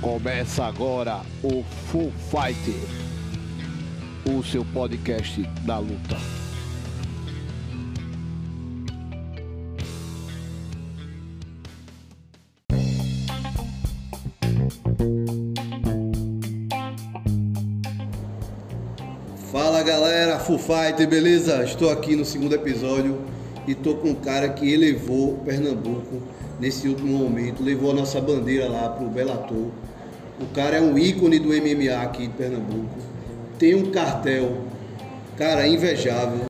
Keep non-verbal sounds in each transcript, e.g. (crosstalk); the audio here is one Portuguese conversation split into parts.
Começa agora o Full Fight, o seu podcast da luta. Fala galera, Full Fight, beleza? Estou aqui no segundo episódio e tô com um cara que elevou Pernambuco nesse último momento, levou a nossa bandeira lá pro Bellator. O cara é um ícone do MMA aqui de Pernambuco. Tem um cartel, cara, invejável.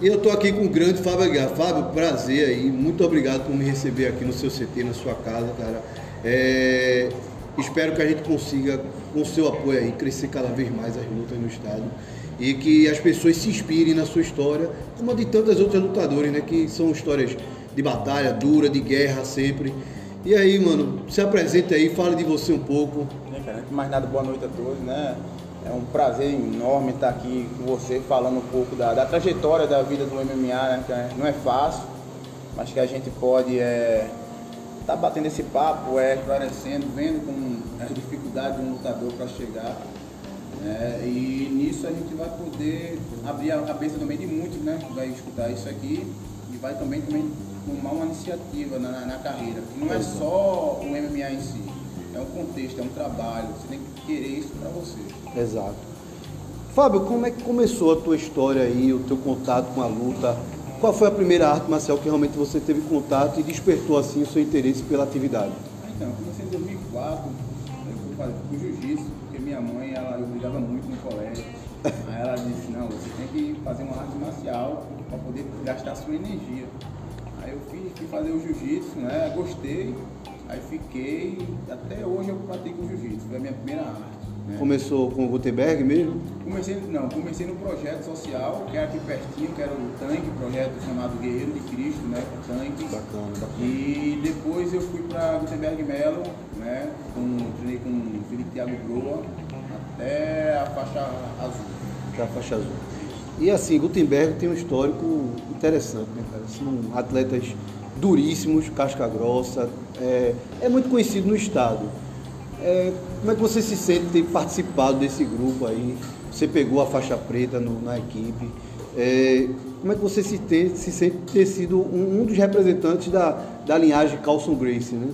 E eu tô aqui com o grande Fábio Aguiar. Fábio, prazer aí. Muito obrigado por me receber aqui no seu CT, na sua casa, cara. É, Espero que a gente consiga, com o seu apoio aí, crescer cada vez mais as lutas no estado. E que as pessoas se inspirem na sua história, como a de tantas outras lutadoras, né? Que são histórias de batalha dura, de guerra sempre. E aí, mano, se apresenta aí, fala de você um pouco. Né? Antes de mais nada, boa noite a todos, né? É um prazer enorme estar aqui com você, falando um pouco da, da trajetória da vida do MMA, né? Que não é fácil, mas que a gente pode é, tá batendo esse papo, é, esclarecendo, vendo com a dificuldade de um lutador para chegar. né? e nisso a gente vai poder abrir a cabeça também de muitos, né? Que vai escutar isso aqui e vai também, também tomar uma iniciativa na, na, na carreira. Que não é só o MMA em si, é um contexto, é um trabalho, você tem que querer isso para você. Exato. Fábio, como é que começou a tua história aí, o teu contato com a luta? Qual foi a primeira arte marcial que realmente você teve contato e despertou assim o seu interesse pela atividade? Então, eu comecei em 2004, eu fui fazer fui jiu-jitsu, porque minha mãe, ela eu brigava muito no colégio. Aí ela disse, não, você tem que fazer uma arte marcial para poder gastar sua energia. Aí eu fui, fui fazer o jiu-jitsu, né? Gostei, aí fiquei, até hoje eu pratico jiu-jitsu, foi a minha primeira arte. né? Começou com o Gutenberg mesmo? Comecei, não, comecei no projeto social, que era aqui pertinho, que era o tanque, projeto chamado Guerreiro de Cristo, né? Tanque. Bacana, bacana. E depois eu fui para Gutenberg Melo, né? Com, treinei com o Felipe Thiago Broa até a faixa azul. da faixa azul. E assim, Gutenberg tem um histórico interessante, né, cara? São atletas duríssimos, casca grossa, é, é muito conhecido no estado. É, como é que você se sente ter participado desse grupo aí? Você pegou a faixa preta no- na equipe. É, como é que você se, tem- se sente ter sido um, um dos representantes da, da linhagem Carlson Gracie, né?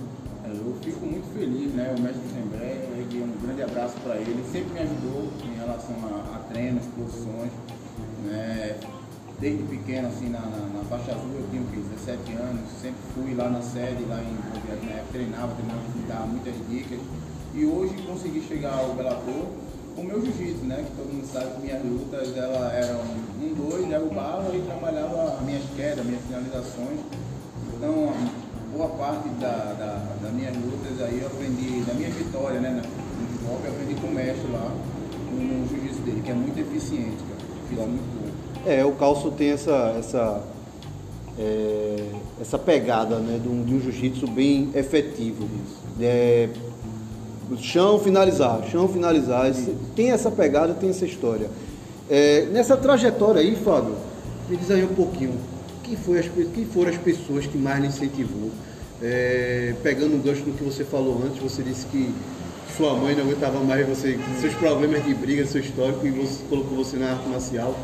É, Eu fico muito feliz, né? O mestre Gutenberg, um grande abraço para. Ele sempre me ajudou em relação a, a treinos, posições, né? Desde pequeno, assim, na, na, na faixa azul, eu tinha o quê? 17 anos, sempre fui lá na sede, lá em época, treinava, treinava, me dava muitas dicas. E hoje consegui chegar ao Bellator com o meu jiu-jitsu, né? Que todo mundo sabe que minhas lutas ela eram um, dois, derrubava e trabalhava as minhas quedas, minhas finalizações. Então, boa parte da, da, das minhas lutas aí eu aprendi, da minha vitória, né? No hip-hop, eu aprendi com o mestre lá, no jiu-jitsu dele, que é muito eficiente, cara. Bom. É, o calço tem essa, essa, é, essa pegada né, de um, um jiu-jitsu bem efetivo. É, chão, finalizar, chão, finalizar. Tem essa pegada, tem essa história. É, nessa trajetória aí, Fábio, me diz aí um pouquinho, quem, foi as, quem foram as pessoas que mais lhe incentivou? É, pegando um gancho no que você falou antes, você disse que sua mãe não aguentava mais você, seus problemas de briga, seu histórico, e você colocou você na arte marcial.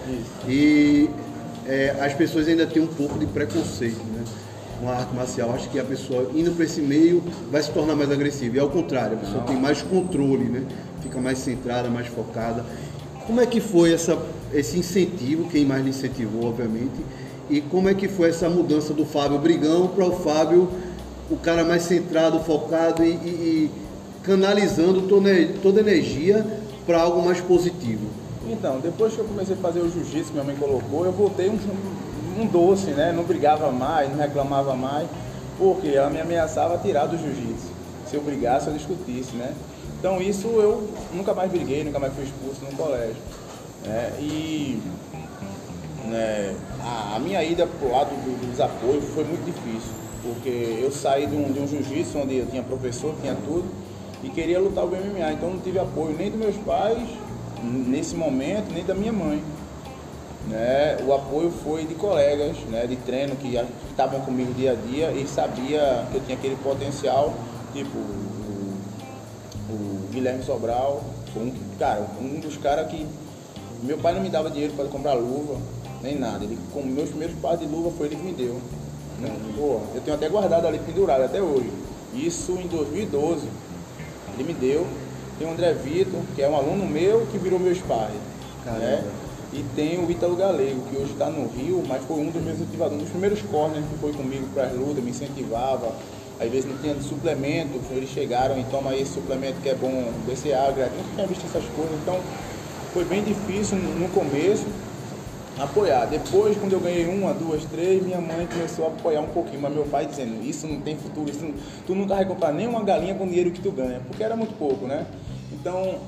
E é, as pessoas ainda têm um pouco de preconceito, né? Com a arte marcial, acho que a pessoa indo para esse meio vai se tornar mais agressiva. E ao contrário, a pessoa tem mais controle, né? Fica mais centrada, mais focada. Como é que foi essa, esse incentivo, quem mais lhe incentivou, obviamente, e como é que foi essa mudança do Fábio Brigão para o Fábio, o cara mais centrado, focado e- e canalizando toda, energia para algo mais positivo? Então, depois que eu comecei a fazer o jiu-jitsu minha mãe colocou, eu voltei um, um doce, né? Não brigava mais, não reclamava mais, porque ela me ameaçava tirar do jiu-jitsu. Se eu brigasse, eu discutisse, né? Então isso eu nunca mais briguei, nunca mais fui expulso no colégio. né? E né, a, a minha ida pro lado do, do desapoio foi muito difícil, porque eu saí de um, um jiu-jitsu onde eu tinha professor, tinha tudo, e queria lutar o MMA, então não tive apoio nem dos meus pais nesse momento, nem da minha mãe. Né? O apoio foi de colegas né, de treino que estavam comigo dia a dia e sabia que eu tinha aquele potencial, tipo o o Guilherme Sobral, um, cara, um dos caras que meu pai não me dava dinheiro para comprar luva, nem nada. Ele, com meus primeiros pares de luva foi ele que me deu. Pô, eu tenho até guardado ali pendurado até hoje. Isso em 2012. Ele me deu. Tem o André Vitor, que é um aluno meu que virou meu pai. Né? E tem o Ítalo Galego, que hoje está no Rio, mas foi um dos meus motivadores, um dos primeiros corners que foi comigo para as lutas, me incentivava. Às vezes não tinha suplemento, eles chegaram e toma esse suplemento que é bom, BCA, eu nunca tinha visto essas coisas, então foi bem difícil no começo apoiar. Depois, quando eu ganhei uma, duas, três, minha mãe começou a apoiar um pouquinho, mas meu pai dizendo, isso não tem futuro, isso não... tu nunca vai comprar nem uma galinha com o dinheiro que tu ganha, porque era muito pouco, né? Então,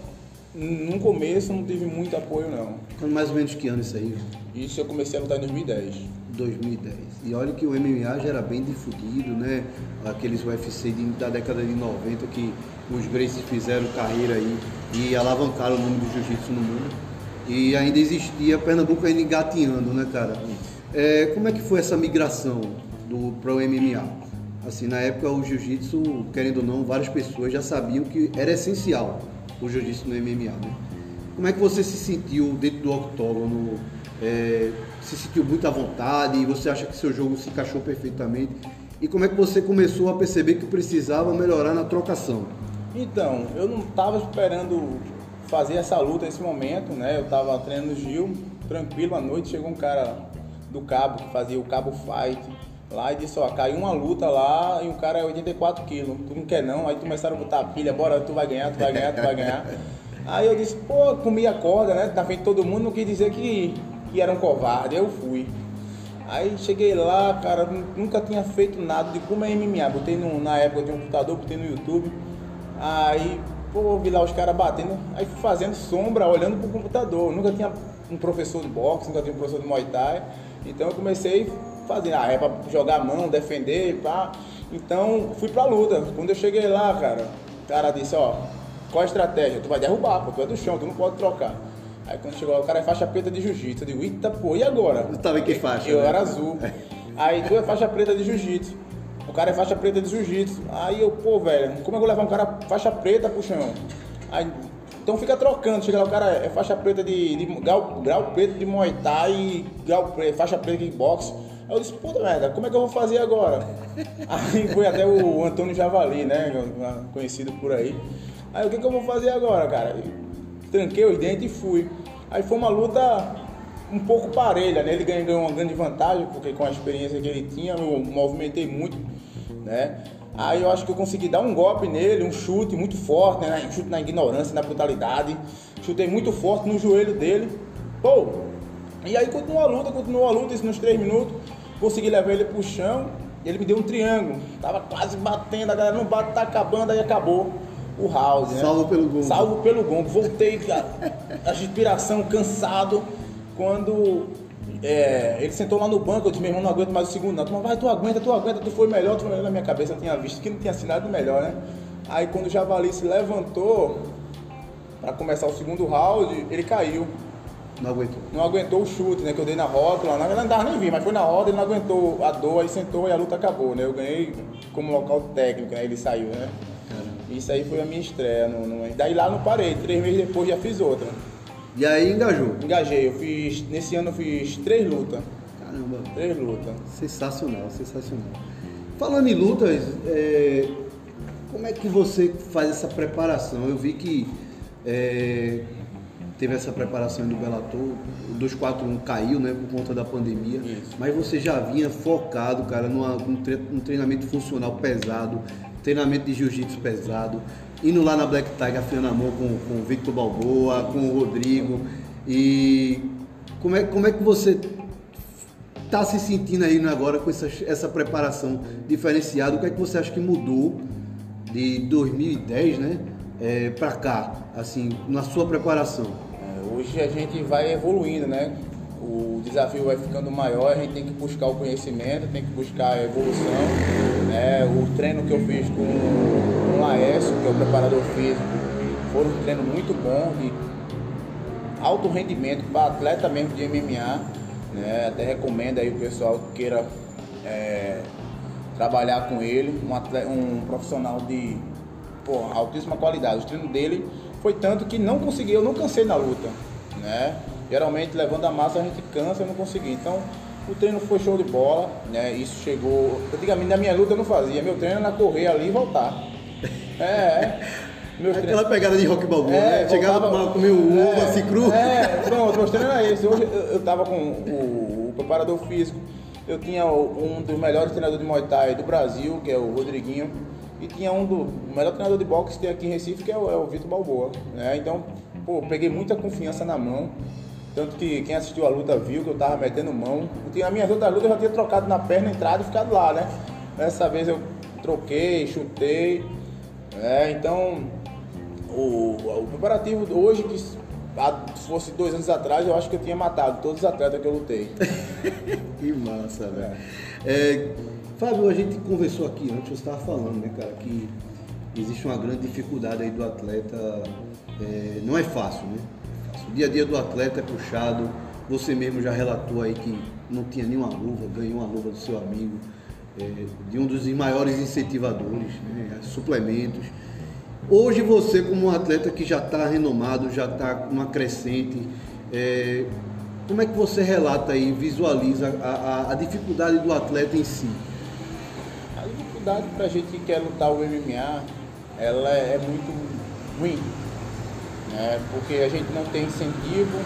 no começo não tive muito apoio não. Quando mais ou menos que ano isso aí? Isso eu comecei a lutar em 2010. 2010. E olha que o MMA já era bem difundido, né? Aqueles UFC de, da década de 90 que os Gracies fizeram carreira aí e alavancaram o nome do jiu-jitsu no mundo. E ainda existia Pernambuco ainda engatinhando, né, cara? É, como é que foi essa migração do pro MMA? Assim, na época o jiu-jitsu, querendo ou não, várias pessoas já sabiam que era essencial o jiu-jitsu no MMA, né? Como é que você se sentiu dentro do octógono? É, se sentiu muito à vontade? Você acha que seu jogo se encaixou perfeitamente? E como é que você começou a perceber que precisava melhorar na trocação? Então, eu não estava esperando fazer essa luta nesse momento, né? Eu estava treinando Gil, tranquilo à noite, chegou um cara do cabo que fazia o cabo fight lá e disse, ó, caiu uma luta lá e o cara é 84 quilos, tu não quer não, aí começaram a botar a pilha, bora, tu vai ganhar, tu vai ganhar, tu vai ganhar. (laughs) Aí eu disse, pô, comi a corda, né? Na frente de todo mundo, não quis dizer que, que era um covarde, eu fui. Aí cheguei lá, cara, nunca tinha feito nada de como é MMA. Botei no, na época de um computador, botei no YouTube. Aí, pô, vi lá os caras batendo, aí fazendo sombra, olhando pro computador. Nunca tinha um professor de boxe, nunca tinha um professor de Muay Thai. Então eu comecei fazer, ah, é pra jogar a mão, defender, pá. Então fui pra luta. Quando eu cheguei lá, cara, o cara disse, ó, qual a estratégia? Tu vai derrubar, pô, tu é do chão, tu não pode trocar. Aí quando chegou lá, o cara é faixa preta de jiu-jitsu. Eu digo, eita, pô, e agora? Tu tava em que faixa? Eu né? era azul. (laughs) Aí tu é faixa preta de jiu-jitsu. O cara é faixa preta de jiu-jitsu. Aí eu, pô, velho, como é que eu vou levar um cara faixa preta pro chão? Aí, então fica trocando. Chega lá, o cara é faixa preta de, de grau, grau preto de Muay Thai e grau, faixa preta de boxe. Aí eu disse, puta merda, como é que eu vou fazer agora? (laughs) Aí foi até o Antônio Javali, né? Conhecido por aí. Aí o que, que eu vou fazer agora, cara? Tranquei os dentes e fui. Aí foi uma luta um pouco parelha, né? Ele ganhou uma grande vantagem, porque com a experiência que ele tinha, eu movimentei muito, né? Aí eu acho que eu consegui dar um golpe nele, um chute muito forte, né? Um chute na ignorância, na brutalidade. Chutei muito forte no joelho dele. Pô! E aí continuou a luta, continuou a luta, isso nos três minutos. Consegui levar ele pro chão. Ele me deu um triângulo. Tava quase batendo, a galera não bate, tá acabando, aí acabou o house, né? Salvo pelo gongo. Salvo pelo gongo. Voltei, a, a inspiração, cansado. Quando é, ele sentou lá no banco, eu disse, meu irmão, não aguento mais o segundo, não. Tu vai, tu aguenta, tu aguenta, tu foi melhor, tu foi melhor. Na minha cabeça eu tinha visto que não tinha assinado melhor, né? Aí quando o Javali se levantou para começar o segundo round, ele caiu. Não aguentou. Não aguentou o chute, né? Que eu dei na rótula. Na verdade, não dava nem vir, mas foi na roda, ele não aguentou a dor, aí sentou e a luta acabou, né? Eu ganhei como local técnico, né? Ele saiu, né? Isso aí foi a minha estreia. No, no... Daí lá não parei, três meses depois já fiz outra. E aí engajou? Engajei, eu fiz. Nesse ano eu fiz três lutas. Caramba. Três lutas. Sensacional, sensacional. Falando em lutas, é... como é que você faz essa preparação? Eu vi que é... teve essa preparação do Bellator, o 241 caiu, né, por conta da pandemia. Isso. Mas você já vinha focado, cara, numa, num, tre... num treinamento funcional pesado, treinamento de jiu-jitsu pesado, indo lá na Black Tiger afiando a mão com, com o Victor Balboa, com o Rodrigo. E como é, como é que você está se sentindo aí agora com essa, essa preparação diferenciada? O que é que você acha que mudou de 2010 né, é, para cá, assim, na sua preparação? É, hoje a gente vai evoluindo, né? O desafio vai ficando maior, a gente tem que buscar o conhecimento, tem que buscar a evolução. Né? O treino que eu fiz com o Laércio, que é o preparador físico, foi um treino muito bom, de alto rendimento para atleta mesmo de MMA. Né? Até recomendo aí o pessoal que queira é, trabalhar com ele, um, atleta, um profissional de pô, altíssima qualidade. O treino dele foi tanto que não consegui, eu não cansei na luta, né? Geralmente levando a massa a gente cansa e não consegui. Então o treino foi show de bola, né? Isso chegou. Antigamente na minha luta eu não fazia, meu treino era correr ali e voltar. (laughs) É, é. Meu Aquela treino... pegada de rock balboa, é, né? Chegava voltava, comer uva, é, assim cru. É, pronto, meu treino era esse. Hoje eu, eu tava com o, o preparador físico, eu tinha um dos melhores treinadores de Muay Thai do Brasil, que é o Rodriguinho, e tinha um do o melhor treinador de boxe que tem aqui em Recife, que é o, é o Vitor Balboa. Né? Então, pô, peguei muita confiança na mão. Tanto que quem assistiu a luta viu que eu tava metendo mão. Tinha, as minhas outras lutas eu já tinha trocado na perna, entrada e ficado lá, né? Dessa vez eu troquei, chutei. É, então, o, o preparativo hoje, que se fosse dois anos atrás, eu acho que eu tinha matado todos os atletas que eu lutei. (laughs) que massa, velho. É, Fábio, a gente conversou aqui antes, você estava falando, né, cara, que existe uma grande dificuldade aí do atleta. É, não é fácil, né? O dia a dia do atleta é puxado. Você mesmo já relatou aí que não tinha nenhuma luva, ganhou uma luva do seu amigo, é, de um dos maiores incentivadores, né, suplementos. Hoje você, como um atleta que já está renomado, já está com uma crescente, é, como é que você relata e visualiza a, a, a, dificuldade do atleta em si? A dificuldade para a gente que quer lutar o MMA, ela é muito ruim né? porque a gente não tem incentivo,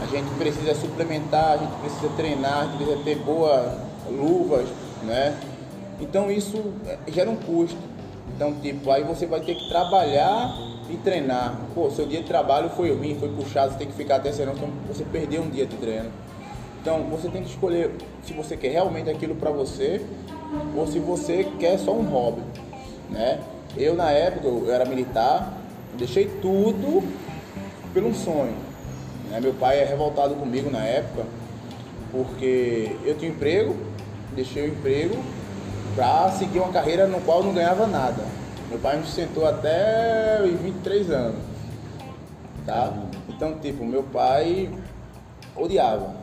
a gente precisa suplementar, a gente precisa treinar, a gente precisa ter boas luvas, né? Então isso é, gera um custo. Então, tipo, aí você vai ter que trabalhar e treinar. Pô, seu dia de trabalho foi ruim, foi puxado, você tem que ficar até senão você perdeu um dia de treino. Então, você tem que escolher se você quer realmente aquilo para você ou se você quer só um hobby, né? Eu na época eu era militar, deixei tudo pelo sonho. Né? Meu pai é revoltado comigo na época, porque eu tinha emprego, deixei o emprego para seguir uma carreira no qual não ganhava nada. Meu pai me sustentou até os 23 anos. Tá? Então, tipo, meu pai odiava.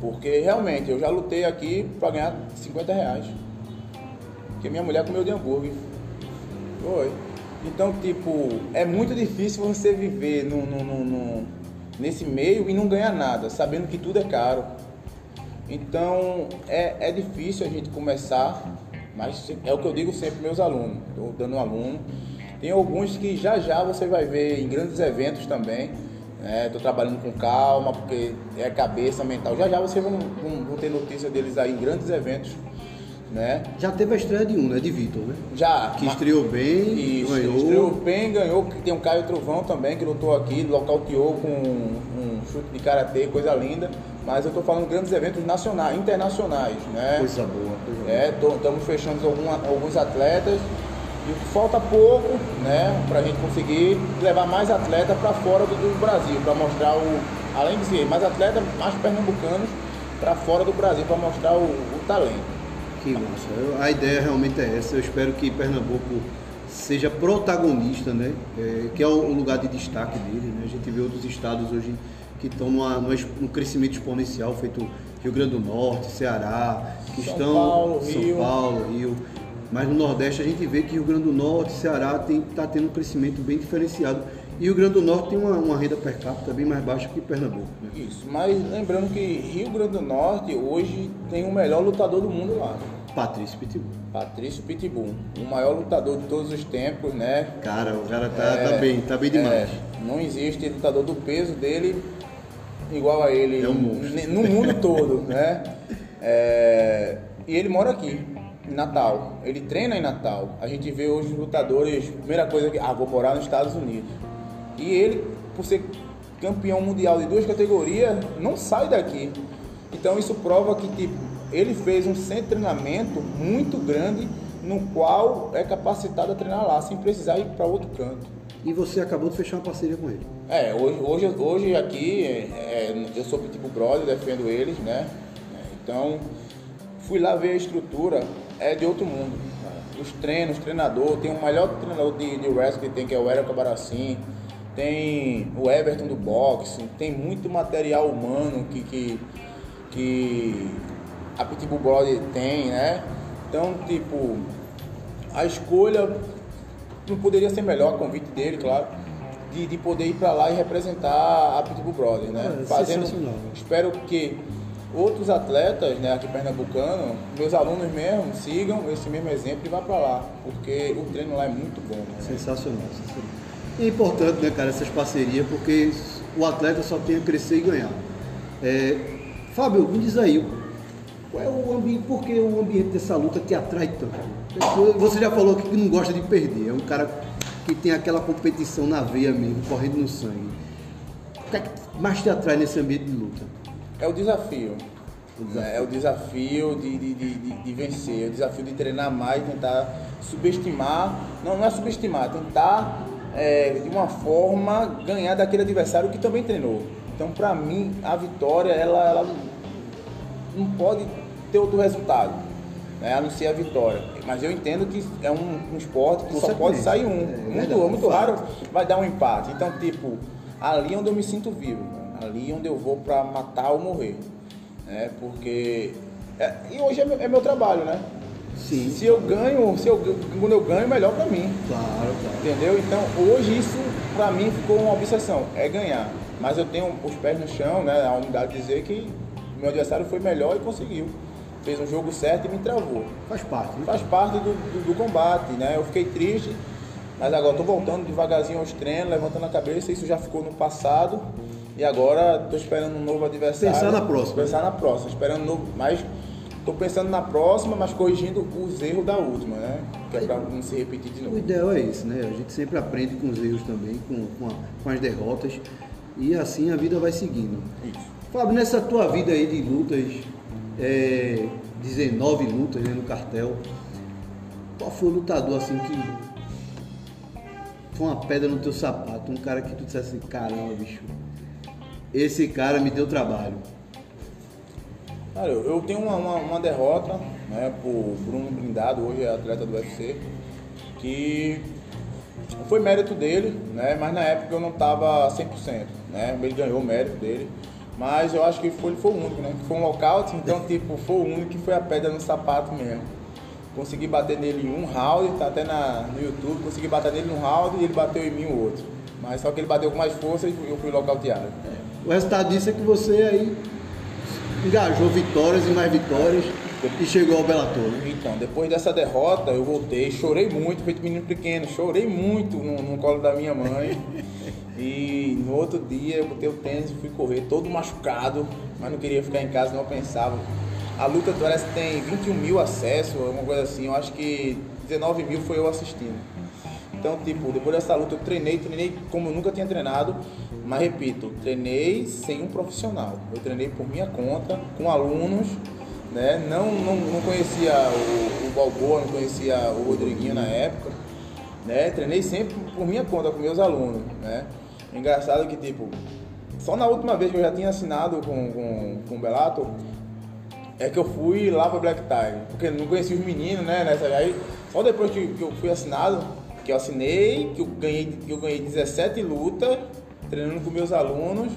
Porque realmente eu já lutei aqui para ganhar 50 reais. Porque minha mulher comeu de hambúrguer. Foi. Então, tipo, é muito difícil você viver no, no, no, no, nesse meio e não ganhar nada, sabendo que tudo é caro. Então, é, é difícil a gente começar, mas é o que eu digo sempre meus alunos. Estou dando um aluno. Tem alguns que já já você vai ver em grandes eventos também. Estou né? trabalhando com calma, porque é cabeça mental. Já já vocês vão, vão, vão ter notícia deles aí em grandes eventos né? Já teve a estreia de um, né? De Vitor, né? Já. Que estreou bem, Isso, ganhou. Estreou bem, ganhou. Tem um Caio Trovão também, que lutou aqui, nocauteou com um chute de karatê, coisa linda. Mas eu estou falando grandes eventos nacionais, internacionais, né? Coisa boa, coisa é, Estamos fechando algum, alguns atletas. E falta pouco, né, para a gente conseguir levar mais atletas para fora do, do Brasil, para mostrar o, além de ser mais atletas, mais pernambucanos para fora do Brasil, para mostrar o, o talento. Que massa. A ideia realmente é essa. Eu espero que Pernambuco seja protagonista, né? É, que é o lugar de destaque dele. Né? A gente vê outros estados hoje que estão numa, num crescimento exponencial, feito Rio Grande do Norte, Ceará, que São estão Paulo, São Rio. Paulo, Rio. Mas no Nordeste a gente vê que Rio Grande do Norte, Ceará está tendo um crescimento bem diferenciado. E o Rio Grande do Norte tem uma, uma, renda per capita bem mais baixa que Pernambuco. Né? Isso, mas lembrando que Rio Grande do Norte hoje tem o melhor lutador do mundo lá. Patrício Pitbull. Patrício Pitbull, o maior lutador de todos os tempos, né? Cara, o cara tá, é, tá bem, tá bem demais. É, não existe lutador do peso dele igual a ele é um no mundo todo, (laughs) né? É, e ele mora aqui, em Natal. Ele treina em Natal. A gente vê hoje os lutadores, primeira coisa que, ah, vou morar nos Estados Unidos. E ele, por ser campeão mundial de duas categorias, não sai daqui. Então isso prova que tipo, ele fez um centro de treinamento muito grande no qual é capacitado a treinar lá, sem precisar ir para outro canto. E você acabou de fechar uma parceria com ele? É, hoje, hoje, hoje aqui é, eu sou tipo brother, defendo eles, né? Então fui lá ver a estrutura, é de outro mundo. Os treinos, treinador, tem o melhor treinador de, de wrestling que tem, que é o Érico Baracim, tem o Everton do boxe, tem muito material humano que, que, que a Pitbull Brother tem, né? Então, tipo, a escolha não poderia ser melhor a convite dele, claro, de, de poder ir para lá e representar a Pitbull Brothers, né? É, Fazendo, sensacional. espero que outros atletas, né, aqui pernambucano, meus alunos mesmo, sigam esse mesmo exemplo e vá para lá, porque o treino lá é muito bom. Né? Sensacional, sensacional. E é importante, né, cara, essas parcerias, porque o atleta só tem a crescer e ganhar. É, Fábio, me diz aí, qual é o ambiente, por que o ambiente dessa luta te atrai tanto? Você já falou que não gosta de perder, é um cara que tem aquela competição na veia mesmo, correndo no sangue. O que é que mais te atrai nesse ambiente de luta? É o desafio. O desafio. É o desafio de, de, de, de- de vencer, é o desafio de treinar mais, tentar subestimar, não, não é subestimar, tentar é, de uma forma ganhar daquele adversário que também treinou. Então, para mim, a vitória, ela, ela não pode ter outro resultado, né, a não ser a vitória. Mas eu entendo que é um, um esporte que só pode Consequência. sair um. É muito verdade, muito raro vai dar um empate. Então, tipo, ali é onde eu me sinto vivo, ali é onde eu vou para matar ou morrer. Né? Porque. é- e hoje é meu, é meu trabalho, né? Sim, Se eu ganho, se eu, quando eu ganho, melhor para mim. claro, claro. Entendeu? Então hoje isso pra mim ficou uma obsessão, é ganhar. Mas eu tenho os pés no chão, né? A humildade de dizer que meu adversário foi melhor e conseguiu. Fez um jogo certo e me travou. Faz parte, né? Faz parte do, do, do combate, né? Eu fiquei triste, mas agora tô voltando devagarzinho aos treinos, levantando a cabeça, isso já ficou no passado. E agora tô esperando um novo adversário. Pensar na próxima. Pensar na próxima, esperando um novo. Mas tô pensando na próxima, mas corrigindo os erros da última, né? Que é pra não se repetir de O novo. ideal é esse, né? A gente sempre aprende com os erros também, com, com, a- com as derrotas. E assim a vida vai seguindo. Isso. Fábio, nessa tua vida aí de lutas, é, 19 lutas né, no cartel, qual foi o lutador assim que foi uma pedra no teu sapato? Um cara que tu dissesse assim, caramba, bicho, esse cara me deu trabalho. Cara, eu, eu tenho uma, uma, uma derrota, né, pro Bruno Blindado, hoje é atleta do UFC, que foi mérito dele, né, mas na época eu não tava 100%, né, ele ganhou o mérito dele, mas eu acho que foi, ele foi o único, né, que foi um lockout, então, tipo, foi o único que foi a pedra no sapato mesmo. Consegui bater nele em um round, tá até na, no YouTube, consegui bater nele num round e ele bateu em mim o outro. Mas só que ele bateu com mais força e eu fui nocauteado. O resultado disso é que você aí engajou vitórias e mais vitórias e chegou ao Bellator, né? Então, depois dessa derrota, eu voltei, chorei muito, feito menino pequeno, chorei muito no, no colo da minha mãe. (laughs) E no outro dia eu botei o tênis e fui correr, todo machucado, mas não queria ficar em casa, não pensava. A luta parece que tem 21 mil acessos, alguma coisa assim, eu acho que 19 mil foi eu assistindo. Então, tipo, depois dessa luta eu treinei, treinei como eu nunca tinha treinado, mas repito, treinei sem um profissional. Eu treinei por minha conta, com alunos, né? Não, não, não conhecia o, o Balboa, não conhecia o Rodriguinho na época, né? Treinei sempre por minha conta, com meus alunos, né? Engraçado que, tipo, só na última vez que eu já tinha assinado com, com, com o Bellator, é que eu fui lá pra Black Tiger, porque não conhecia os meninos, né? Nessa, aí, só depois que, que eu fui assinado, que eu assinei, que eu ganhei, que eu ganhei 17 lutas, treinando com meus alunos,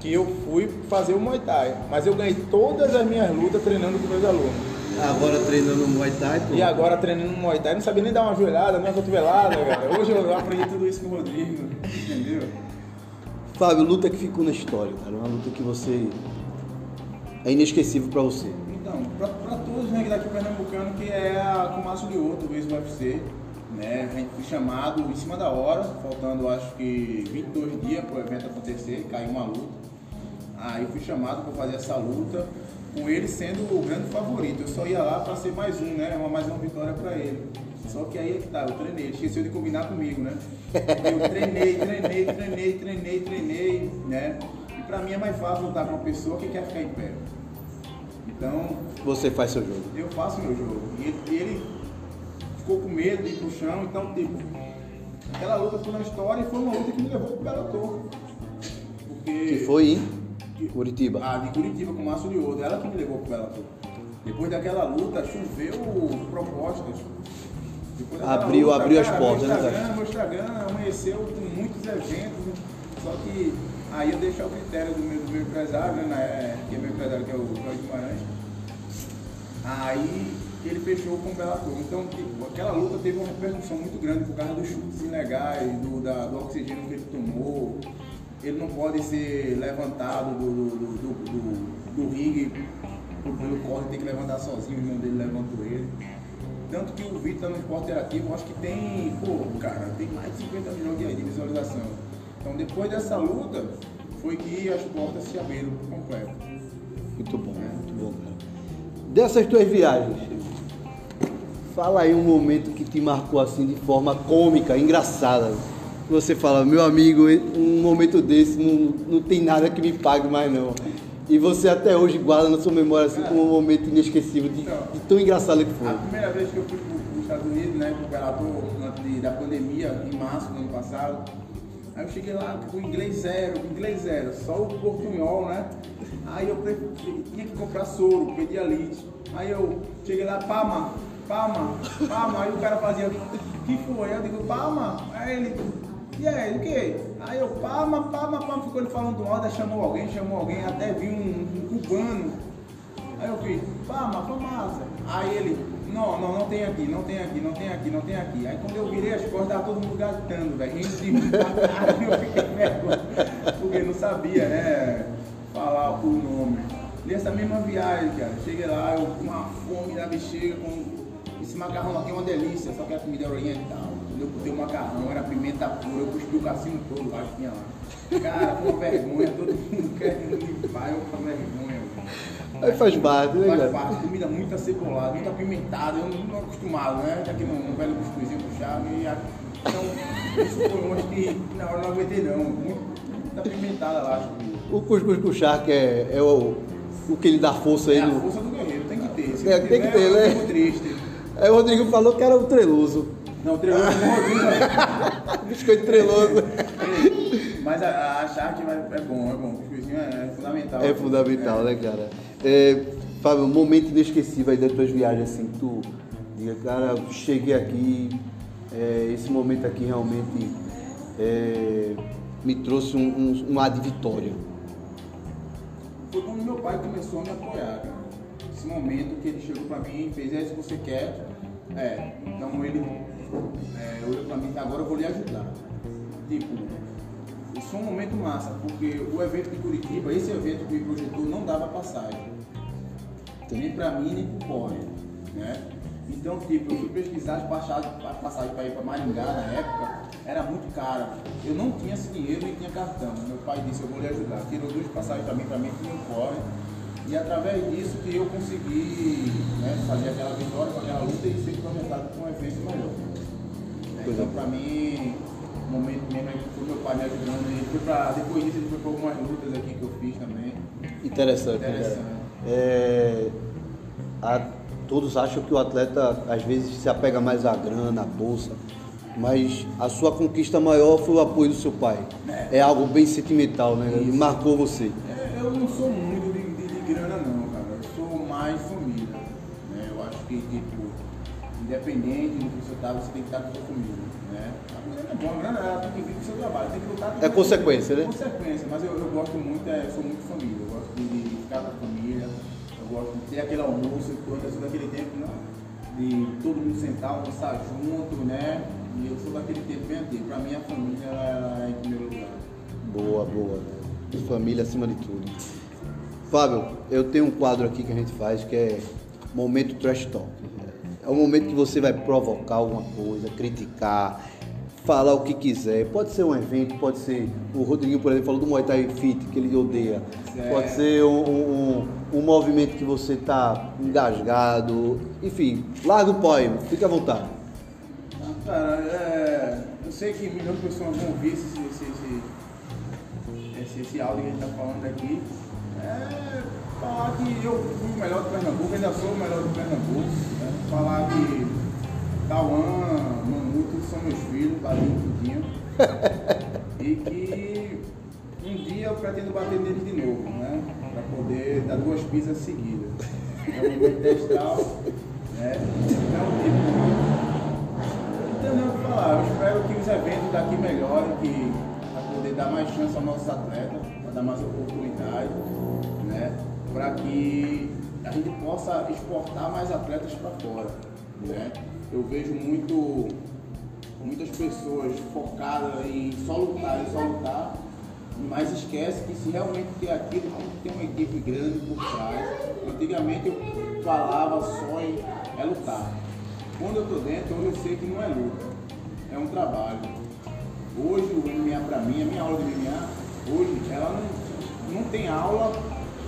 que eu fui fazer o Muay Thai. Mas eu ganhei todas as minhas lutas treinando com meus alunos. Agora treinando no Muay Thai, pô. E agora treinando no Muay Thai, não sabia nem dar uma joelhada, nem uma cotovelada, cara. Hoje eu aprendi tudo isso com o Rodrigo, entendeu? Fábio, luta que ficou na história, cara. Uma luta que você. é inesquecível pra você. Então, pra, pra todos né, que daqui pernambucano, que é a com Márcio Lioto, ex UFC, né? A gente foi chamado em cima da hora, faltando acho que 22 dias para o evento acontecer, caiu uma luta. Aí fui chamado para fazer essa luta, com ele sendo o grande favorito. Eu só ia lá para ser mais um, né? Uma, mais uma vitória para ele. Só que aí é que tá, eu treinei, esqueceu de combinar comigo, né? Eu treinei, treinei, treinei, treinei, treinei, né? E pra mim é mais fácil lutar com uma pessoa que quer ficar em pé. Então, Você faz seu jogo. eu faço meu jogo. E ele, e ele ficou com medo de ir pro chão, então, tipo, aquela luta foi na história e foi uma luta que me levou pro Bellator. Porque. Que foi em Curitiba. Ah, de Curitiba com o Márcio Lioto, ela que me levou pro Bellator. Depois daquela luta, choveu propostas. Depois daquela Abriu- abriu as cara, portas, né, meu cara? Instagram, Meu Instagram amanheceu com muitos eventos, só que aí eu deixei o critério do meu, do meu empresário, né, que é meu empresário, que é o Cláudio Guimarães. Aí ele fechou com o Bellator. Então, aquela luta teve uma repercussão muito grande por causa dos chutes ilegais, do, da, do oxigênio que ele tomou. Ele não pode ser levantado do, do, do, do, do ringue pelo corte, tem que levantar sozinho, o irmão dele levantou ele. Tanto que o vídeo tá no esporte interativo, acho que tem, pô, cara, tem mais de 50 milhões de, visualização. Então depois dessa luta, foi que as portas se abriram por completo. Muito bom, muito bom, cara. Dessas tuas viagens, fala aí um momento que te marcou assim de forma cômica, engraçada. Você fala, meu amigo, um momento desse não, não tem nada que me pague mais não. E você até hoje guarda na sua memória assim como um momento inesquecível de, de tão engraçado que foi. A primeira vez que eu fui para os Estados Unidos, né, pro Bellator, antes da pandemia, em março do ano passado, aí eu cheguei lá com inglês zero, inglês zero, só o portunhol, né? Aí eu tinha que comprar soro, pedialite. Aí eu cheguei lá, Pama, Pama, Pama, aí o cara fazia, que foi? Eu digo, Pama, aí ele, e aí, o quê? Aí eu, Pama, Pama, Pama, ficou ele falando alto, chamou alguém, chamou alguém, até vi um, um cubano. Aí eu fiz, Pama, Famasa. Aí ele, não, não, não tem aqui, não tem aqui, não tem aqui, não tem aqui. Aí quando eu virei as costas, tava todo mundo gastando, velho, rindo de mim (laughs) eu fiquei vergonha, porque não sabia, né, falar o nome. Nessa mesma viagem, cara, cheguei lá, eu com uma fome da bexiga, com esse macarrão aqui é uma delícia, só que a comida oriental. Quando eu botei o macarrão, era pimenta pura, eu cuspi o cassino todo lá que tinha lá. Cara, com vergonha, todo mundo querendo limpar, eu com vergonha. Aí faz parte, né, Faz parte, comida muito acebolada, muito apimentada, eu não não acostumado, né? Já que no, no velho cuscuzinho puxava e a- então isso foi um acho que na hora não aguentei não, muito, apimentada lá, acho que. O cuscuz com charque é, é o, o que ele dá força aí É a no. força do guerreiro, tem que ter. Se É, tem que ter, eu né? fico triste. Aí o Rodrigo falou que era o treloso. Não, o treino não Rodrigo. Biscoito treloso. Mas a, a charque é bom, é bom. O cuscuzinho é, é fundamental. É fundamental, né, cara? É, Fábio, um momento inesquecível aí das tuas viagens, assim, tu diga, cara, cheguei aqui, é, esse momento aqui realmente é, me trouxe um, um, um ar de vitória. Foi quando meu pai começou a me apoiar. Esse momento que ele chegou pra mim e fez, é isso que você quer. É, então ele é, olhou pra mim, tá, agora eu vou lhe ajudar. Tipo, isso foi um momento massa, porque o evento de Curitiba, esse evento que me projetou, não dava passagem. Nem pra mim, nem pro corre, né? Então, tipo, eu fui pesquisar as passagens, as passagens para ir para Maringá na época, era muito cara. Eu não tinha esse dinheiro nem tinha cartão. Meu pai disse, eu vou lhe ajudar. Tirou duas passagens para mim, para mim que não corre. E através disso que eu consegui né, fazer aquela vitória, com aquela luta e ser projetado para um evento melhor. Né, Então, boa. para mim, o momento mesmo é que foi meu pai me ajudando. Ele foi pra, depois disso, ele foi para algumas lutas aqui que eu fiz também. Interessante, né, Interessante. É, a- todos acham que o atleta às vezes se apega mais à grana, à bolsa, mas a sua conquista maior foi o apoio do seu pai. É, algo bem sentimental, né? Ele marcou você. É, eu não sou muito de, de- de grana não, cara. Eu sou mais família. Né? Eu acho que, tipo, independente do que você tá, você tem que estar com a sua família. Né? A grana é bom, a grana ela tem que vir com o seu trabalho, tem que lutar com É consequência, né? Consequência, mas eu, eu gosto muito, é, sou muito família. Eu gosto de, de ficar com a família, eu gosto de ter aquele almoço, quando eu sou daquele tempo, né? De todo mundo sentar, almoçar junto, né? E eu sou daquele tempo bem antigo. Pra mim a família ela é em primeiro lugar. Boa, boa. Família acima de tudo. Fábio, eu tenho um quadro aqui que a gente faz que é Momento Trash Talk. É um momento que você vai provocar alguma coisa, criticar, falar o que quiser. Pode ser um evento, pode ser. O Rodriguinho, por exemplo, falou do Muay Thai Fit, que ele odeia. Certo. Pode ser um, um- um- movimento que você está engasgado. Enfim, larga o pai, fica à vontade. Cara, é, eu sei que milhões de pessoas vão ouvir esse, esse, esse, esse, esse áudio que a gente está falando aqui. É falar que eu fui o melhor do Pernambuco, ainda sou o melhor do Pernambuco. né? Falar que Tauan, Mamuto são meus filhos, Balinho Tudinho. (laughs) e que um dia eu pretendo bater neles de novo, né? Para poder dar duas pizzas seguidas. É um momento testral, né? Então, tipo, não nem o que falar. Eu espero que os eventos daqui melhorem, que para poder dar mais chance aos nossos atletas, para dar mais oportunidade, né? Para que a gente possa exportar mais atletas para fora. Né? Eu vejo muito, muitas pessoas focadas em só lutar e só lutar, mas esquece que se realmente ter aquilo, tem uma equipe grande por trás. Antigamente eu falava só em é lutar. Quando eu estou dentro, eu sei que não é luta, é um trabalho. Hoje o MMA para mim, a minha aula de MMA, hoje ela não, não tem aula,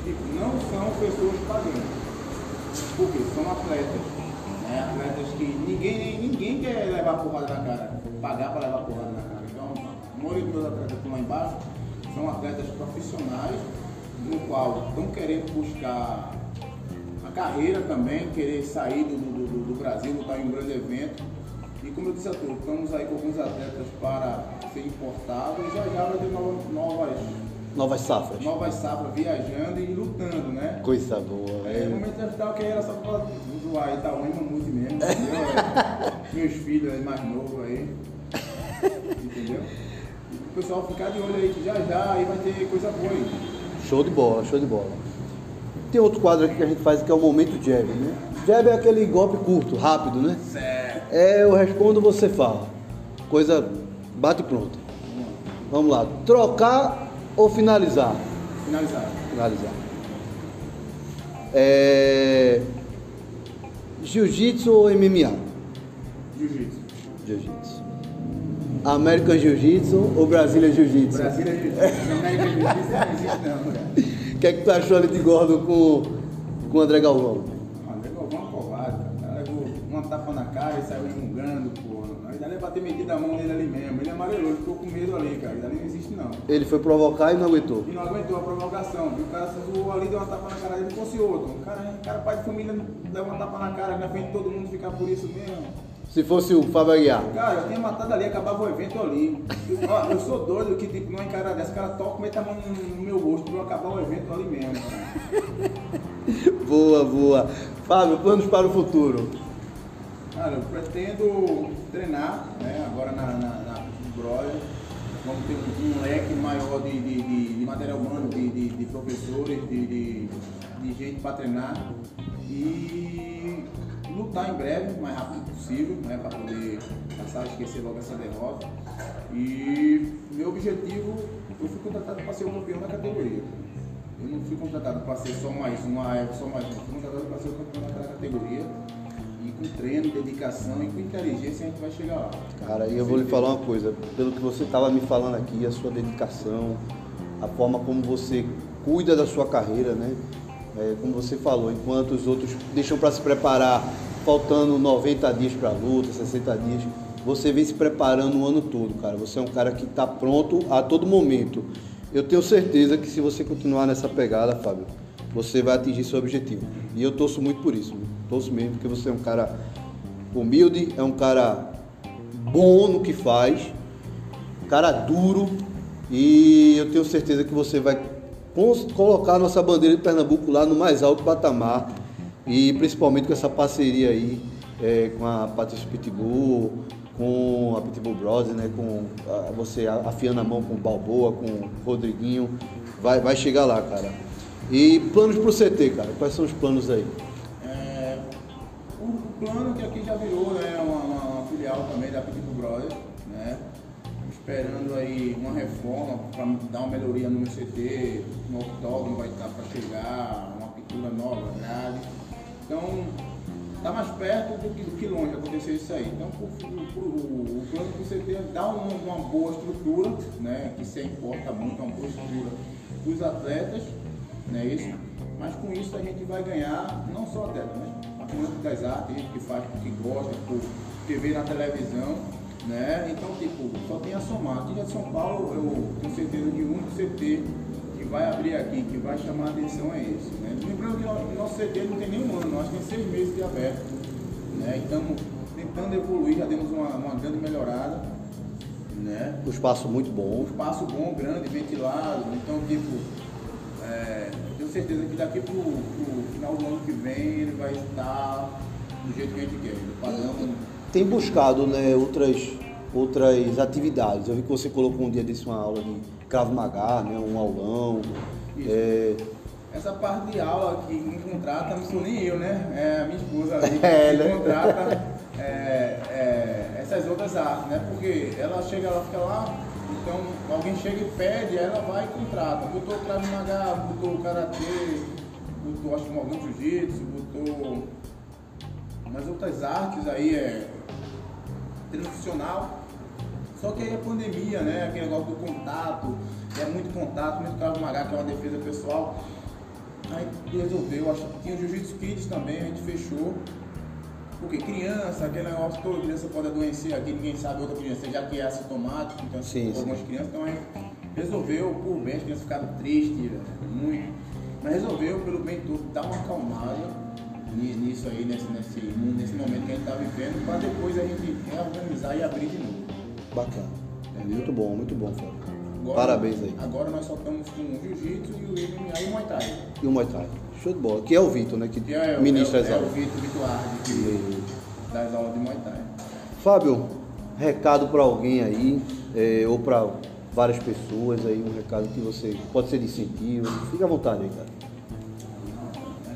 tipo, não são pessoas pagando. Porque são atletas. Né? Atletas que ninguém, ninguém quer levar porrada na cara, pagar para levar porrada na cara. Então, a maioria dos atletas que estão lá embaixo são atletas profissionais, no qual estão querendo buscar a carreira também, querer sair do, do, do Brasil, lutar em um grande evento. E como eu disse a todos, estamos aí com alguns atletas para ser importados e já já vai ter novas, novas Novas safras. Novas safras, viajando e lutando, né? Coisa boa. É, no momento que era só pra zoar Itaú e Mamute mesmo, (laughs) entendeu? Meus filhos aí mais novos aí. Entendeu? E o pessoal ficar de olho aí que já já aí vai ter coisa boa aí. Show de bola, show de bola. Tem outro quadro aqui que a gente faz que é o momento jab, né? Jab é aquele golpe curto, rápido, né? Certo. É, eu respondo, você fala. Coisa bate pronto. Vamos lá. Trocar ou finalizar? Finalizar. Finalizar. É... Jiu-jitsu ou MMA? Jiu-jitsu. Jiu-jitsu. American Jiu-Jitsu ou Brasília Jiu-Jitsu? Brasília Jiu-Jitsu. América Jiu-Jitsu não existe não, cara. (laughs) O que é que tu achou ali de Gordon com, com o André Galvão? André Galvão é covarde. O cara levou uma tapa na cara e saiu resmungando, pô. Nem bater metida a mão nele ali mesmo. Ele amarelou, ele ficou com medo ali, cara. Ainda nem existe não. Ele foi provocar e não aguentou. E não aguentou a provocação. viu? O cara se zoou ali, deu uma tapa na cara dele, fosse outro. O cara, o cara pai de família, deu uma tapa na cara na frente de todo mundo ficar por isso mesmo. Se fosse o Fábio Aguiar. Cara, eu tinha matado ali, acabava o evento ali. Eu, ó, eu sou doido que, tipo, numa encarada dessa, o cara toca, mete a mão no, meu rosto pra eu acabar o evento ali mesmo. (laughs) Boa, boa. Fábio, planos para o futuro? Cara, eu pretendo treinar, né, agora na, na, na Brother. Vamos ter um, um leque maior de, de, de, de material humano, de, de, professores, de, gente para treinar. E lutar em breve, o mais rápido possível, né, para poder passar, esquecer logo essa derrota. E meu objetivo, eu fui contratado para ser o campeão da categoria. Eu não fui contratado para ser só mais um, ah, só mais um. Fui contratado para ser o campeão da categoria. Com treino, dedicação e com inteligência a gente vai chegar lá. Cara, e eu vou lhe falar uma coisa. Pelo que você estava me falando aqui, a sua dedicação, a forma como você cuida da sua carreira, né? É, como você falou, enquanto os outros deixam para se preparar faltando 90 dias para a luta, 60 dias, você vem se preparando o ano todo, cara. Você é um cara que está pronto a todo momento. Eu tenho certeza que se você continuar nessa pegada, Fábio, você vai atingir seu objetivo. E eu torço muito por isso. Torço mesmo, porque você é um cara humilde, é um cara bom no que faz, cara duro, e eu tenho certeza que você vai colocar a nossa bandeira de Pernambuco lá no mais alto patamar e principalmente com essa parceria aí é, com a Patrícia Pitbull, com a Pitbull Brothers, né, com a, você afiando a mão com o Balboa, com o Rodriguinho, vai, vai chegar lá, cara. E planos pro CT, cara, quais são os planos aí? É, o plano que aqui já virou né, uma, uma, filial também da Pitbull Brothers, né? Esperando aí uma reforma para dar uma melhoria no meu CT, no octógono vai estar para chegar, uma pintura nova, grade. Então, está mais perto do que, do que longe acontecer isso aí. Então, pro, pro, o plano que você tem é dar uma, uma, boa estrutura, né, que se importa muito, uma boa estrutura para os atletas, né, isso. Mas com isso a gente vai ganhar, não só atleta, né, a comunidade das artes, gente que faz porque gosta, porque vê na televisão, né, então, tipo, só tem a somar. Aqui de São Paulo, eu tenho certeza que o único CT que vai abrir aqui, que vai chamar a atenção é esse. Né? Lembrando que o nosso CT não tem nenhum ano, nós temos seis meses de aberto. Né? Estamos tentando evoluir, já demos uma, uma grande melhorada. Né? Um espaço muito bom. Um espaço bom, grande, ventilado. Então, tipo, é, certeza que daqui para o final do ano que vem ele vai estar do jeito que a gente quer. Do padrão. Tem buscado né, outras, outras atividades. Eu vi que você colocou um dia desse uma aula de Krav Maga, né, um aulão. É, essa parte de aula que me contrata não sou nem eu, né? É a minha esposa (laughs) ali que É, me né? contrata é, é, essas outras artes, né? Porque ela chega, ela fica lá, então alguém chega e pede, ela vai e contrata. Botou o Krav Maga, botou o Karatê, botou acho que algum Jiu-Jitsu, botou nas outras artes aí, é tradicional. Só que aí a pandemia, né? Aquele negócio do contato, é muito contato, muito Krav Maga, que é uma defesa pessoal. Aí resolveu, acho que tinha Jiu-Jitsu Kids também, a gente fechou. Porque criança, aquele negócio, toda criança pode adoecer aqui, ninguém sabe outra criança, já que é assintomático, então Sim, algumas sim. crianças, então aí resolveu, por bem, as crianças ficaram tristes, velho, muito. Mas resolveu, pelo bem todo, dar uma acalmada ni- nisso aí, nesse, nesse, nesse momento que a gente está vivendo, para depois a gente reorganizar e abrir de novo. Bacana. Muito bom, muito bom, Fábio. Agora- Parabéns aí. Agora nós só estamos com o Jiu-Jitsu e o MMA e o Muay Thai. E o Muay Thai. Show de bola. Que é o Vitor, né? Que Que é, ministra é, as é, é o aulas. Vitor Vitor Arde, que das aulas de Muay Thai. Fábio, recado para alguém aí, é, ou para várias pessoas aí, um recado que você pode ser de incentivo. Fica à vontade aí, cara.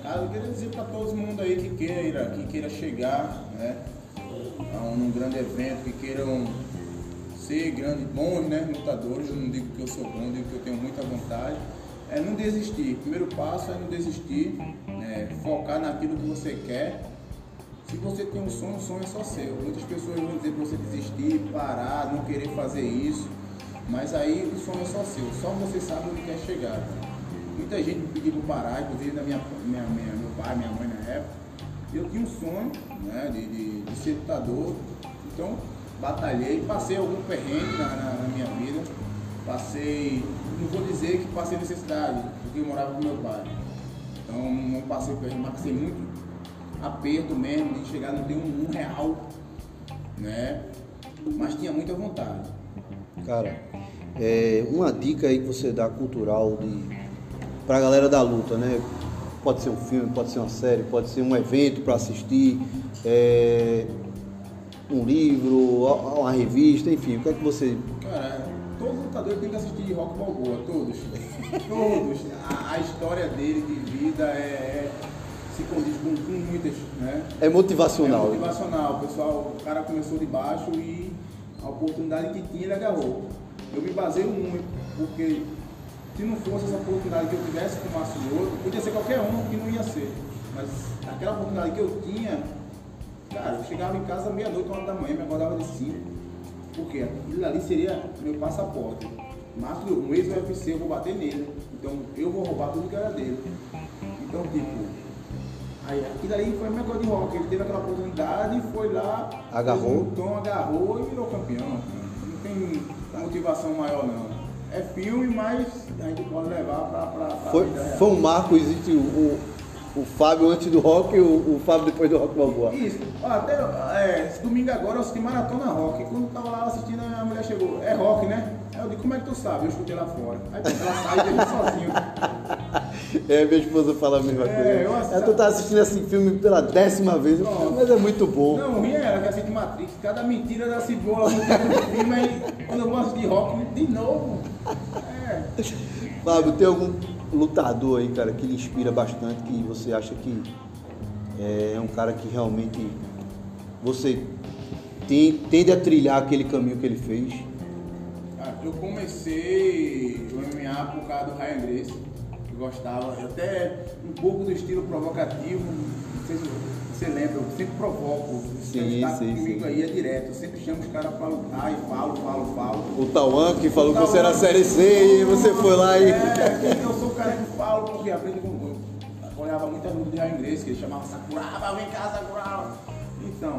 Cara, eu queria dizer para todo mundo aí que queira, que queira chegar né, a um grande evento, que queiram ser grandes, bons né, lutadores, eu não digo que eu sou bom, digo que eu tenho muita vontade, é não desistir. O primeiro passo é não desistir, né, focar naquilo que você quer. Se você tem um sonho, o sonho é só seu. Muitas pessoas vão dizer para você desistir, parar, não querer fazer isso, mas aí o sonho é só seu, só você sabe onde quer chegar. Muita gente me pediu para parar, inclusive da minha, minha, minha- meu pai, minha mãe na época. Eu tinha um sonho né, de, de, de ser lutador, então batalhei, passei algum perrengue na, na, na minha vida, passei, não vou dizer que passei necessidade, porque eu morava com meu pai. Então não passei perrengue, mas passei muito aperto mesmo, de chegar não ter um, um real, né? Mas tinha muita vontade. Cara, é, uma dica aí que você dá cultural de pra galera da luta, né? Pode ser um filme, pode ser uma série, pode ser um evento para assistir, é, um livro, uma revista, enfim, o que é que você. Cara, todo lutador tem que assistir Rock Balboa, todos. (laughs) todos. A, a história dele de vida é, é- se condiz com, com muitas, né? É motivacional. É motivacional. O pessoal, o cara começou de baixo e a oportunidade que tinha ele agarrou. Eu me baseio muito, porque se não fosse essa oportunidade que eu tivesse com o Márcio Outro, podia ser qualquer um que não ia ser. Mas aquela oportunidade que eu tinha, cara, eu chegava em casa meia-noite, uma hora da manhã, me acordava de cinco. Porque aquilo ali seria meu passaporte. Márcio, um ex-UFC, eu vou bater nele. Então eu vou roubar tudo que era dele. Então, tipo, Aí, aquilo ali foi a mesma coisa de rock. Ele teve aquela oportunidade, foi lá, Agarrou. tom, agarrou e virou campeão. Não tem motivação maior não. É filme, mas a gente pode levar pra, pra, pra Foi, foi um marco, existe o, o, o Fábio antes do rock e o, o Fábio depois do rock Balboa. Isso. Até é, esse domingo agora eu assisti Maratona Rock. Quando eu tava lá assistindo, a mulher chegou, é rock, né? Aí eu digo, como é que tu sabe? Eu escutei lá fora. Aí ela sai e deixa sozinho. (laughs) É, minha esposa fala a mesma É, coisa. eu assisto- tu tá assistindo esse filme pela décima vez, falo, mas é muito bom. Não, ruim é ela que assiste Matrix. Cada mentira da cebola no filme, aí quando eu vou assistir rock, de novo. É. Fábio, tem algum lutador aí, cara, que lhe inspira bastante, que você acha que é um cara que realmente você tem, tende a trilhar aquele caminho que ele fez? Eu comecei o MMA por causa do Ryan Gracie. Eu gostava, até um pouco do estilo provocativo. Não sei se você lembra, eu sempre provoco. Sim, Tá sim, comigo sim. aí é direto. Eu sempre chamo os caras pra lutar e falo, falo, falo. O Tauan que falou O que você era Tauan. série C e você foi lá e. É, cara que falo, porque aprendi com. Eu olhava muita luta de Ryan Gracie, que ele chamava Sakuraba, vem cá, Sakuraba. Então,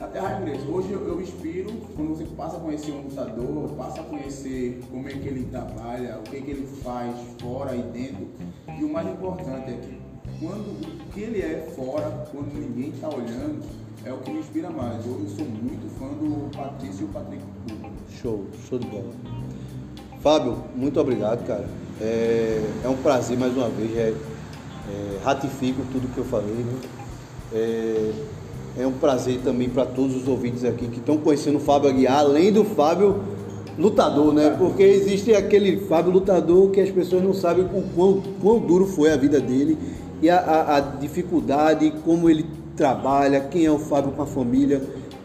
até Ryan Gracie. Hoje eu, eu inspiro, quando você passa a conhecer um lutador, passa a conhecer como é que ele trabalha, o que, é que ele faz fora e dentro. E o mais importante é que quando o que ele é fora, quando ninguém está olhando, é o que me inspira mais. Hoje eu sou muito fã do Patrício e o Patrick. Show, show de bola. Fábio, muito obrigado, cara. É, é um prazer mais uma vez. É, é, ratifico tudo que eu falei. Né? É, é um prazer também para todos os ouvintes aqui que estão conhecendo o Fábio Aguiar, além do Fábio lutador, né? Porque existe aquele Fábio lutador que as pessoas não sabem o quão, quão duro foi a vida dele e a, a, a dificuldade, como ele trabalha, quem é o Fábio com a família.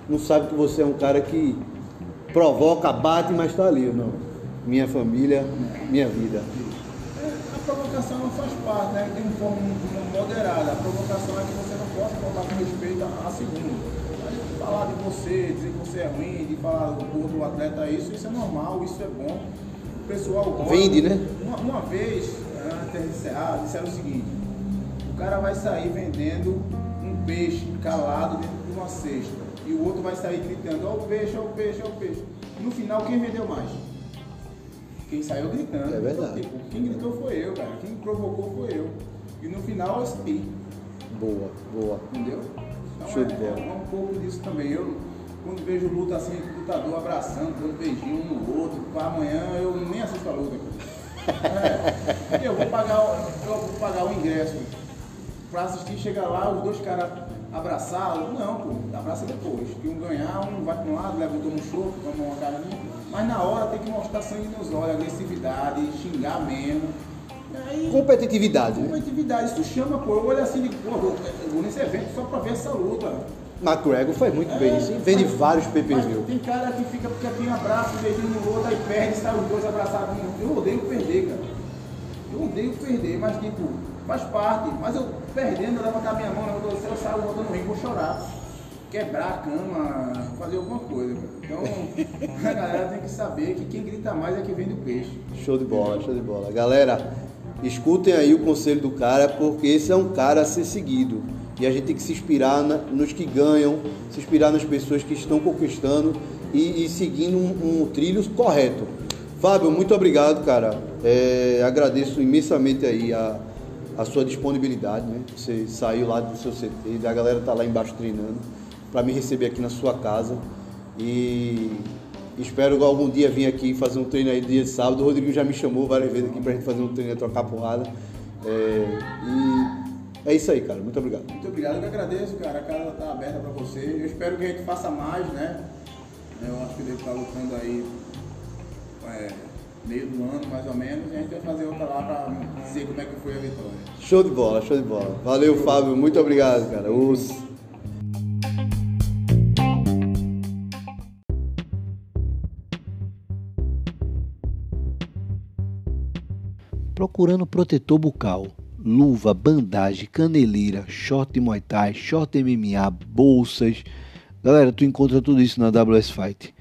Não sabe que você é um cara que provoca, bate, mas está ali, não. Minha família, minha vida. A provocação não faz parte, né? Tem um forma moderada. A provocação é que você não possa falar com respeito a segundo falar de você, dizer que você é ruim, de falar do do atleta, isso, isso é normal, isso é bom. O pessoal gosta. Vende, né? Uma, uma vez, antes de encerrar, disseram o seguinte, o cara vai sair vendendo um peixe calado dentro de uma cesta. E o outro vai sair gritando, ó o peixe, ó o peixe, ó o peixe. No final, quem vendeu mais? Quem saiu gritando. É verdade. Tipo, quem gritou foi eu, cara. Quem provocou foi eu. E no final eu saí. Boa, boa. Entendeu? Então Show é, de bola. é um pouco disso também. Eu, quando vejo luta assim, lutador abraçando, dando beijinho um no outro, para amanhã eu nem assisto a luta. É, porque eu vou pagar, eu vou pagar o ingresso para assistir, chegar lá, os dois caras abraçar, não, pô, abraça depois. Que um ganhar, um vai para um lado, leva toma um choco, toma uma carninha. Mas na hora tem que mostrar sangue nos olhos, agressividade, xingar mesmo. Aí, Competitividade, né? competitividade, isso chama, pô. Eu olho assim e digo, pô, eu vou- eu nesse evento só pra ver essa luta. McGregor faz muito bem isso. hein? Vende vários Mas pay-per-view. tem cara que fica porque tem um abraço, um beijinho no outro, aí perde, sai os dois abraçados. Eu odeio perder, cara. Eu odeio perder, mas tipo, faz parte. Mas eu perdendo, eu levantar minha mão, eu eu saio voltando no ringue, vou chorar. Quebrar a cama, fazer alguma coisa. Então, (laughs) a galera tem que saber que quem grita mais é que vende o peixe. Show de bola, show de bola. Galera, escutem aí o conselho do cara, porque esse é um cara a ser seguido. E a gente tem que se inspirar na- nos que ganham, se inspirar nas pessoas que estão conquistando e, e seguindo um, um trilho correto. Fábio, muito obrigado, cara. É, agradeço imensamente aí a, a sua disponibilidade, né? Você saiu lá do seu CT, a galera tá lá embaixo treinando, para me receber aqui na sua casa. E espero algum dia vir aqui fazer um treino aí dia de sábado. O Rodrigo já me chamou várias vezes aqui pra gente fazer um treino trocar porrada. É, e é isso aí, cara. Muito obrigado. Muito obrigado, eu que agradeço, cara. A casa tá aberta pra você. Eu espero que a gente faça mais, né? Eu acho que deve estar lutando aí é, meio do ano, mais ou menos, e a gente vai fazer outra lá pra dizer como é que foi a vitória. Show de bola, show de bola. Valeu, Fábio. Muito obrigado, cara. Os... Procurando protetor bucal, luva, bandagem, caneleira, short Muay Thai, short MMA, bolsas. Galera, tu encontra tudo isso na WS Fight.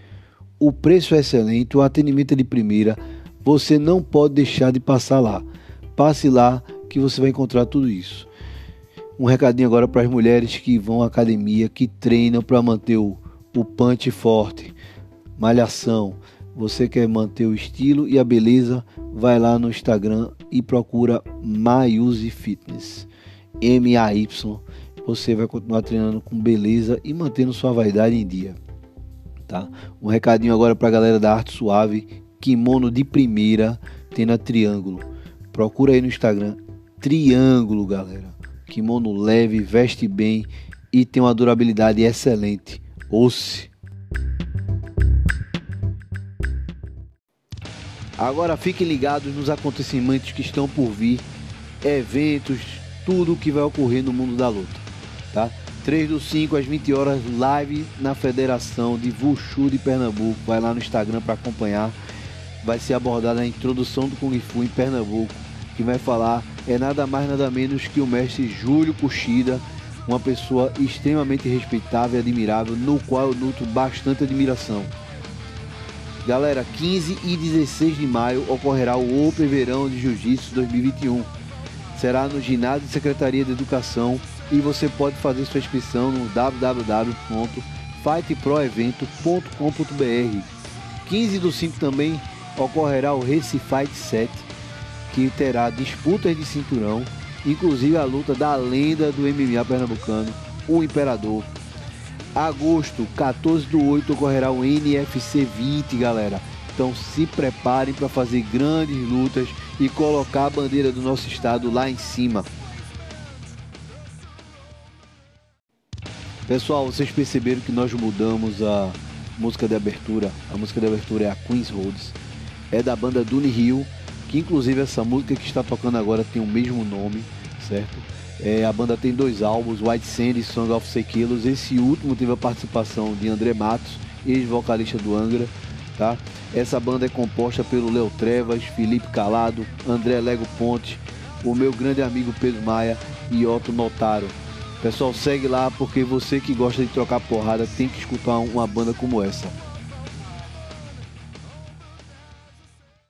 O preço é excelente, o atendimento é de primeira. Você não pode deixar de passar lá. Passe lá que você vai encontrar tudo isso. Um recadinho agora para as mulheres que vão à academia, que treinam para manter o, o punch forte, malhação. Você quer manter o estilo e a beleza? Vai lá no Instagram e procura Mayuse Fitness. M-A-Y. Você vai continuar treinando com beleza e mantendo sua vaidade em dia. Tá? Um recadinho agora para a galera da Arte Suave. Kimono de primeira tem na Triângulo. Procura aí no Instagram. Triângulo, galera. Kimono leve, veste bem e tem uma durabilidade excelente. Ouça. Agora fiquem ligados nos acontecimentos que estão por vir, eventos, tudo o que vai ocorrer no mundo da luta, tá? 3 do 5 às 20 horas, live na Federação de Wushu de Pernambuco. Vai lá no Instagram para acompanhar. Vai ser abordada a introdução do Kung Fu em Pernambuco. Quem vai falar é nada mais nada menos que o mestre Júlio Cuxida, uma pessoa extremamente respeitável e admirável, no qual eu nutro bastante admiração. Galera, 15 e 16 de maio ocorrerá o Open Verão de Jiu-Jitsu 2021. Será no ginásio de Secretaria de Educação e você pode fazer sua inscrição no www.fightproevento.com.br. 15 do 5 também ocorrerá o Race Fight 7, que terá disputas de cinturão, inclusive a luta da lenda do MMA pernambucano, o Imperador, agosto, 14 do 8, ocorrerá o NFC 20, galera. Então se preparem para fazer grandes lutas e colocar a bandeira do nosso estado lá em cima. Pessoal, vocês perceberam que nós mudamos a, música de abertura, a música de abertura é a Queen's Roads, é da banda Dune Hill, que inclusive essa música que está tocando agora tem o mesmo nome, certo? É, a banda tem dois álbuns, White Sand e Song of Sequilos. Esse último teve a participação de André Matos, ex-vocalista do Angra, tá? Essa banda é composta pelo Léo Trevas, Felipe Calado, André Lego Ponte, o meu grande amigo Pedro Maia e Otto Notaro. Pessoal, segue lá porque você que gosta de trocar porrada tem que escutar uma banda como essa.